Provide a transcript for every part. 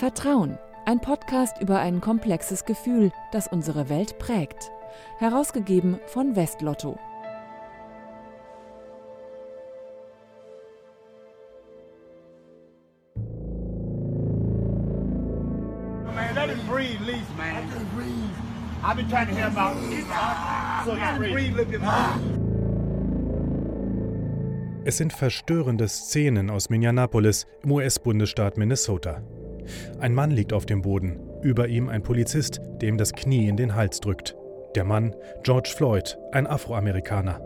Vertrauen, ein Podcast über ein komplexes Gefühl, das unsere Welt prägt. Herausgegeben von Westlotto. Man, let him breathe, Lisa, man. I can breathe. I've been trying to hear about so you breathe a little bit more. Es sind verstörende Szenen aus Minneapolis im US-Bundesstaat Minnesota. Ein Mann liegt auf dem Boden, über ihm ein Polizist, dem das Knie in den Hals drückt. Der Mann, George Floyd, ein Afroamerikaner.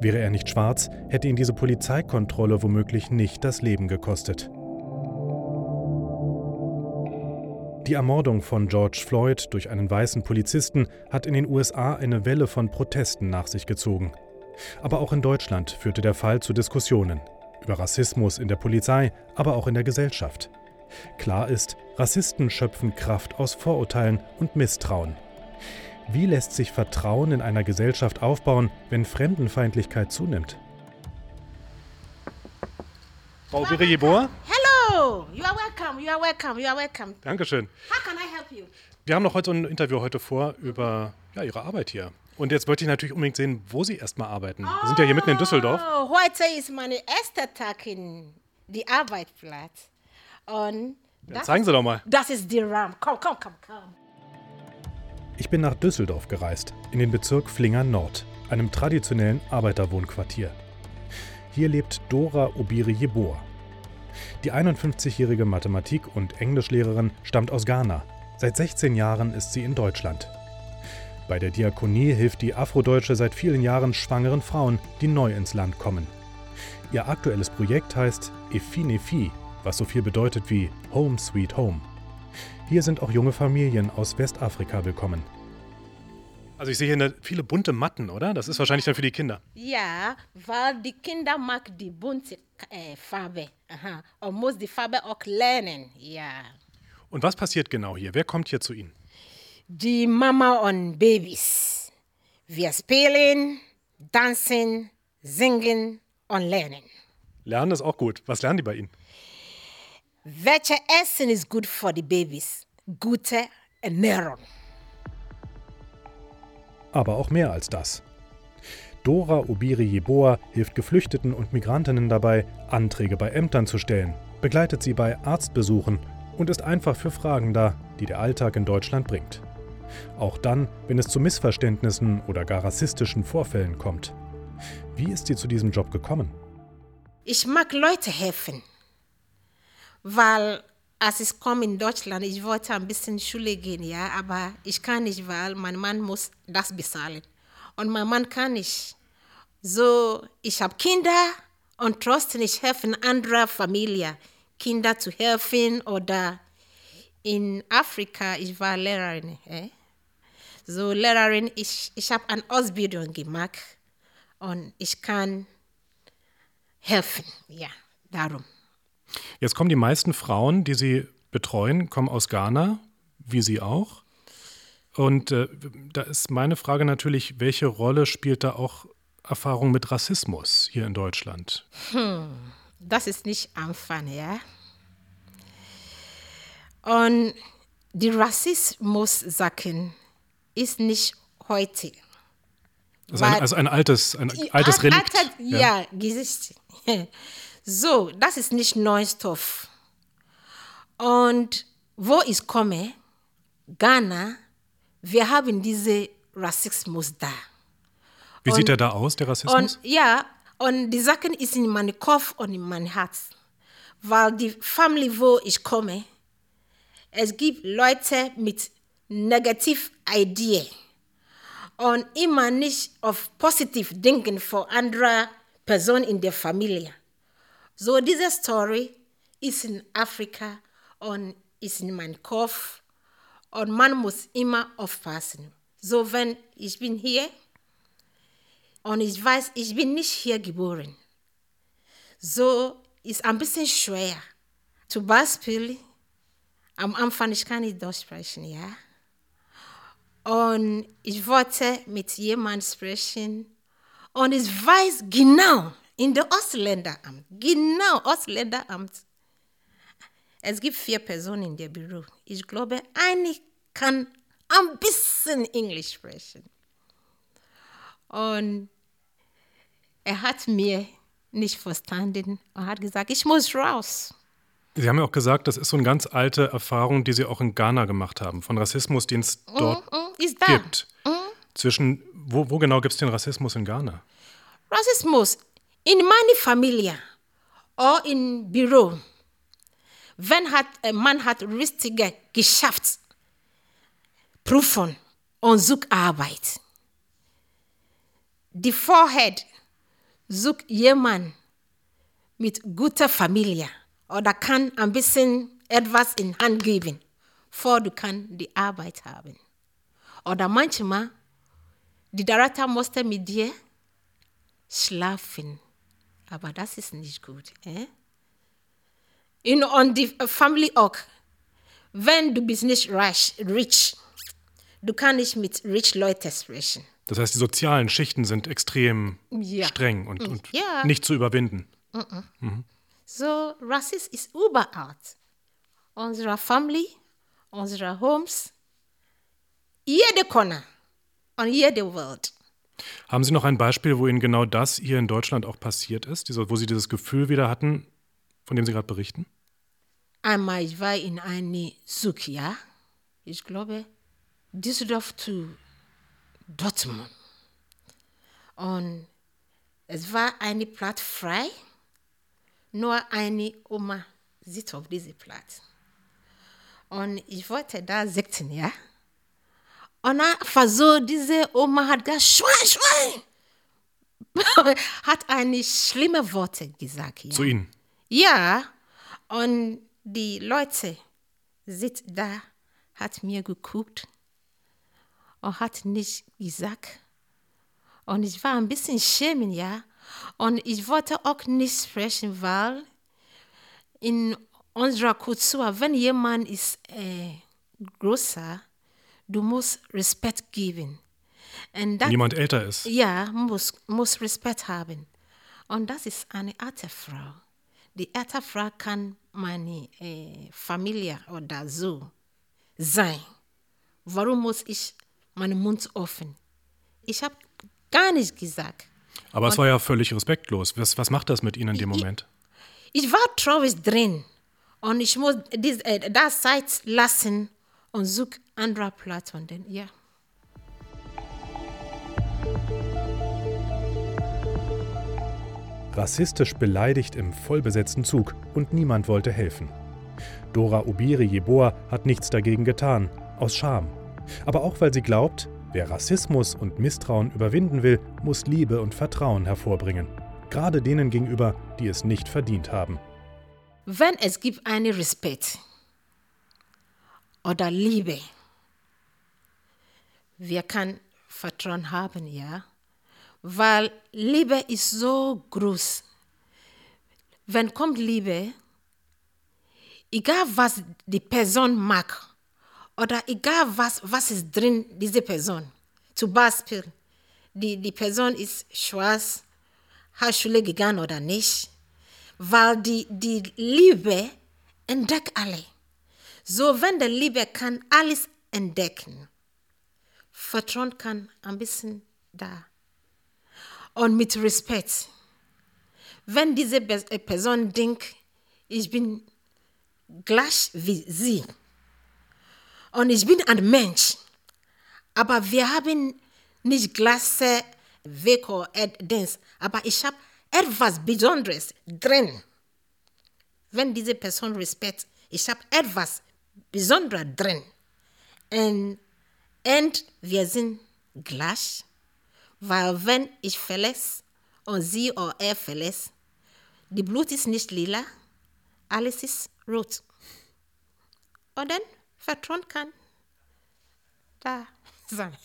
Wäre er nicht schwarz, hätte ihn diese Polizeikontrolle womöglich nicht das Leben gekostet. Die Ermordung von George Floyd durch einen weißen Polizisten hat in den USA eine Welle von Protesten nach sich gezogen. Aber auch in Deutschland führte der Fall zu Diskussionen über Rassismus in der Polizei, aber auch in der Gesellschaft. Klar ist, Rassisten schöpfen Kraft aus Vorurteilen und Misstrauen. Wie lässt sich Vertrauen in einer Gesellschaft aufbauen, wenn Fremdenfeindlichkeit zunimmt? Frau Birejeboa? Hello, you are welcome. You are welcome. You are welcome. Dankeschön. How can I help you? Wir haben noch heute ein Interview heute vor über ja, Ihre Arbeit hier. Und jetzt wollte ich natürlich unbedingt sehen, wo Sie erstmal arbeiten. Wir sind ja hier mitten in Düsseldorf. Oh, heute ist mein erster Tag in die Arbeitsplatz. Und das, zeigen Sie doch mal. das ist die Ram. Komm, komm, komm, komm. Ich bin nach Düsseldorf gereist, in den Bezirk Flingern Nord, einem traditionellen Arbeiterwohnquartier. Hier lebt Dora Obiri Jeboa. Die 51-jährige Mathematik- und Englischlehrerin stammt aus Ghana. Seit 16 Jahren ist sie in Deutschland. Bei der Diakonie hilft die Afrodeutsche seit vielen Jahren schwangeren Frauen, die neu ins Land kommen. Ihr aktuelles Projekt heißt Efinefi, was so viel bedeutet wie Home Sweet Home. Hier sind auch junge Familien aus Westafrika willkommen. Also ich sehe hier eine, viele bunte Matten, oder? Das ist wahrscheinlich dann für die Kinder. Ja, weil die Kinder mag die bunte äh, Farbe. Aha. Und muss die Farbe auch lernen. Ja. Und was passiert genau hier? Wer kommt hier zu Ihnen? Die Mama und Babys. Wir spielen, tanzen, singen und lernen. Lernen ist auch gut. Was lernen die bei Ihnen? Welche Essen ist gut für die Babys? Gute Ernährung. Aber auch mehr als das. Dora Obiri Jeboa hilft Geflüchteten und Migrantinnen dabei, Anträge bei Ämtern zu stellen, begleitet sie bei Arztbesuchen und ist einfach für Fragen da, die der Alltag in Deutschland bringt. Auch dann, wenn es zu Missverständnissen oder gar rassistischen Vorfällen kommt. Wie ist sie zu diesem Job gekommen? Ich mag Leute helfen, weil als ich komme in Deutschland, ich wollte ein bisschen Schule gehen, ja, aber ich kann nicht, weil mein Mann muss das bezahlen und mein Mann kann nicht. So, ich habe Kinder und trotzdem ich helfe anderer Familie, Kinder zu helfen oder in Afrika, ich war Lehrerin, eh? so Lehrerin, ich, ich habe eine Ausbildung gemacht und ich kann helfen, ja, darum. Jetzt kommen die meisten Frauen, die Sie betreuen, kommen aus Ghana, wie Sie auch. Und äh, da ist meine Frage natürlich, welche Rolle spielt da auch Erfahrung mit Rassismus hier in Deutschland? Das ist nicht Anfang, ja. Und die Rassismus-Sachen ist nicht heute. Ist ein, also ein altes, ein altes Al- Relikt. alter- ja, Gesicht. So, das ist nicht neues Stoff. Und wo ich komme, Ghana, wir haben diese Rassismus da. Wie sieht und- der da aus, der Rassismus? Und ja, und die Sachen ist in meinem Kopf und in meinem Herz. Weil die Familie, wo ich komme, es gibt Leute mit negativ Ideen und immer nicht auf positiv denken für andere Personen in der Familie. So diese Story ist in Afrika und ist in meinem Kopf und man muss immer aufpassen. So wenn ich bin hier und ich weiß, ich bin nicht hier geboren. So ist ein bisschen schwer. Zum Beispiel, am Anfang, ich kann nicht Deutsch sprechen, ja. Und ich wollte mit jemandem sprechen und ich weiß genau, in der Ostländeramt, genau Ostländeramt, Es gibt vier Personen in dem Büro. Ich glaube, eine kann ein bisschen Englisch sprechen. Und er hat mir nicht verstanden und hat gesagt, ich muss raus. Sie haben ja auch gesagt, das ist so eine ganz alte Erfahrung, die Sie auch in Ghana gemacht haben, von Rassismus, den es dort Mm, mm, gibt. Zwischen, wo, wo genau gibt es den Rassismus in Ghana? Rassismus in meine Familie oder im Büro. Wenn hat, ein Mann hat richtige Geschäftsprüfung und sucht Arbeit. Die Vorhead sucht jemand mit guter Familie oder kann ein bisschen etwas in Hand geben, vor du kann die Arbeit haben. Oder manchmal, die Director musste mit dir schlafen. Aber das ist nicht gut. Eh? In, on die Family auch, wenn du bist nicht reich, rich, du kannst nicht mit rich Leuten sprechen. Das heißt, die sozialen Schichten sind extrem Ja. streng und, und Ja. nicht zu überwinden. So, Rassismus ist überall. Unsere Family, unsere Homes, jede Corner und jede Welt. Haben Sie noch ein Beispiel, wo Ihnen genau das hier in Deutschland auch passiert ist, wo Sie dieses Gefühl wieder hatten, von dem Sie gerade berichten? Einmal ich war in eine ja. Ich glaube, Düsseldorf zu Dortmund. Und es war eine Platz frei. Nur eine Oma sitzt auf diesem Platz. Und ich wollte da sitzen, ja. Und einfach so, diese Oma hat gesagt, Schwein, Schwein. hat eine schlimme Worte gesagt, ja. Zu Ihnen. Ja, und die Leute sitzt da, hat mir geguckt und hat nicht gesagt. Und ich war ein bisschen schämen, ja. Und ich wollte auch nicht sprechen, weil in unserer Kultur, wenn jemand ist äh, größer, du musst Respekt geben. Und das jemand älter ist. ja, muss, muss Respekt haben. Und das ist eine alte Frau. Die alte Frau kann meine äh, Familie oder so sein. Warum muss ich meinen Mund offen? Ich habe gar nicht gesagt. Aber es war ja völlig respektlos. Was, was macht das mit Ihnen in dem Moment? Ich war traurig drin und ich muss dies, äh, das Zeit lassen und suche andere Platz. Und dann, ja. Rassistisch beleidigt im vollbesetzten Zug und niemand wollte helfen. Dora Obiri Jeboa hat nichts dagegen getan, aus Scham. Aber auch weil sie glaubt, wer Rassismus und Misstrauen überwinden will, muss Liebe und Vertrauen hervorbringen. Gerade denen gegenüber, die es nicht verdient haben. Wenn es gibt einen Respekt oder Liebe, wir können Vertrauen haben, ja, weil Liebe ist so groß. Wenn kommt Liebe, egal was die Person mag oder egal was, was ist drin diese Person. Zum Beispiel, die, die Person ist schwarz, hat Schule gegangen oder nicht, weil die, die Liebe entdeckt alle. So, wenn die Liebe kann alles entdecken, Vertrauen kann ein bisschen da. Und mit Respekt. Wenn diese äh, Person denkt, ich bin gleich wie sie und ich bin ein Mensch, aber wir haben nicht gleiche Weg oder Dings, aber ich habe etwas Besonderes drin. Wenn diese Person Respekt, ich habe etwas Besonderes drin. Und, und wir sind gleich, weil wenn ich verletze und sie oder er verletzt, die Blut ist nicht lila, alles ist rot. Und dann Vertrauen kann da sein.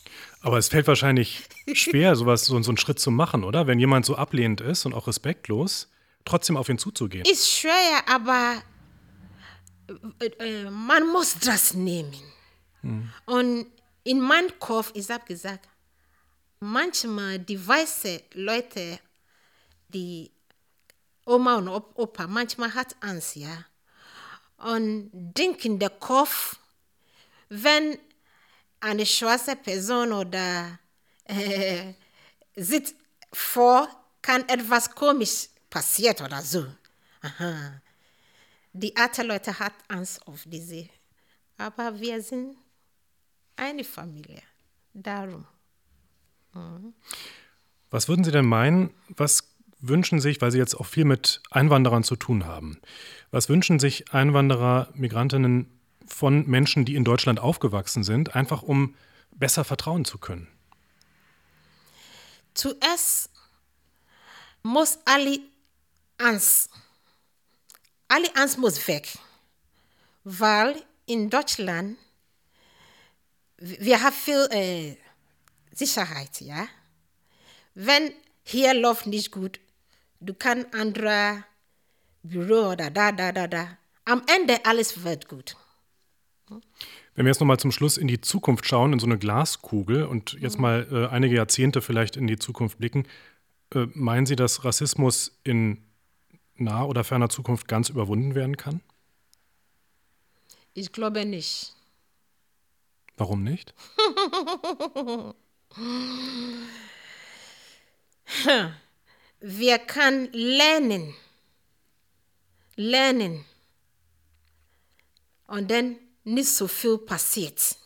Aber es fällt wahrscheinlich schwer, sowas, so, so einen Schritt zu machen, oder? Wenn jemand so ablehnend ist und auch respektlos, trotzdem auf ihn zuzugehen. Ist schwer, aber äh, äh, man muss das nehmen. Und in meinem Kopf, ich habe gesagt, manchmal die weißen Leute, die Oma und Op- Opa, manchmal hat Angst, ja. und Ding in den Kopf, wenn eine schwarze Person oder äh, sieht vor, kann etwas komisch passiert oder so. Aha. Die alten Leute hat Angst auf diese. Aber wir sind eine Familie. Darum. Mhm. Was würden Sie denn meinen, was wünschen sich, weil Sie jetzt auch viel mit Einwanderern zu tun haben, was wünschen sich Einwanderer, Migrantinnen von Menschen, die in Deutschland aufgewachsen sind, einfach um besser vertrauen zu können? Zuerst muss alle Angst, alle Angst muss weg, weil in Deutschland wir haben viel äh, Sicherheit, ja. Wenn hier läuft nicht gut, du kannst andere Büro oder da, da, da, da. Am Ende alles wird gut. Wenn wir jetzt nochmal zum Schluss in die Zukunft schauen, in so eine Glaskugel und jetzt mal äh, einige Jahrzehnte vielleicht in die Zukunft blicken, äh, meinen Sie, dass Rassismus in naher oder ferner Zukunft ganz überwunden werden kann? Ich glaube nicht. Warum nicht? Wir können lernen. Lernen. Und dann nicht so viel passiert.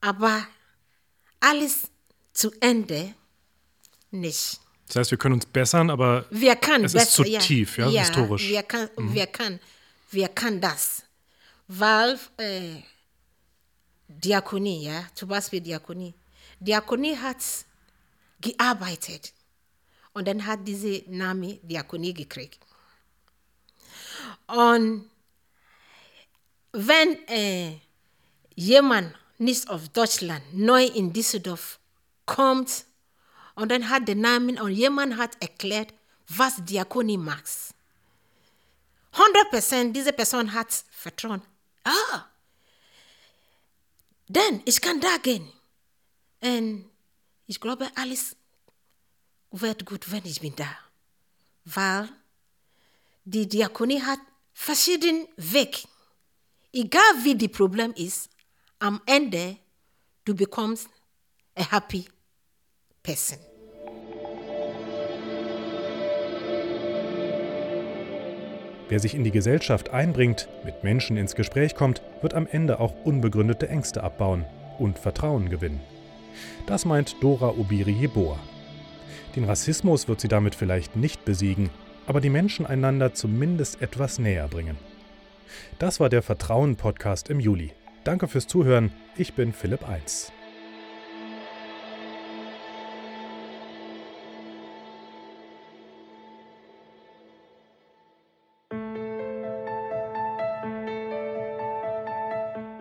Aber alles zu Ende nicht. Das heißt, wir können uns bessern, aber wir können es besser, ist zu ja. tief, ja, ja historisch. Wir kann, mhm. wir kann, wir kann das. Weil äh, Diakonie, ja, zum Beispiel Diakonie. Diakonie hat gearbeitet und dann hat diese Name Diakonie gekriegt. Und wenn äh, jemand nicht aus Deutschland neu in Düsseldorf kommt und dann hat den Namen und jemand hat erklärt, was Diakonie macht. 100% diese Person hat Vertrauen. Ah, denn ich kann da gehen. Und ich glaube, alles wird gut, wenn ich bin da. Weil die Diakonie hat verschiedene Wege. Egal wie das Problem ist, am Ende du bekommst a happy person. Wer sich in die Gesellschaft einbringt, mit Menschen ins Gespräch kommt, wird am Ende auch unbegründete Ängste abbauen und Vertrauen gewinnen. Das meint Dora Obiri Jeboa. Den Rassismus wird sie damit vielleicht nicht besiegen, aber die Menschen einander zumindest etwas näher bringen. Das war der Vertrauen-Podcast im Juli. Danke fürs Zuhören. Ich bin Philipp Eins.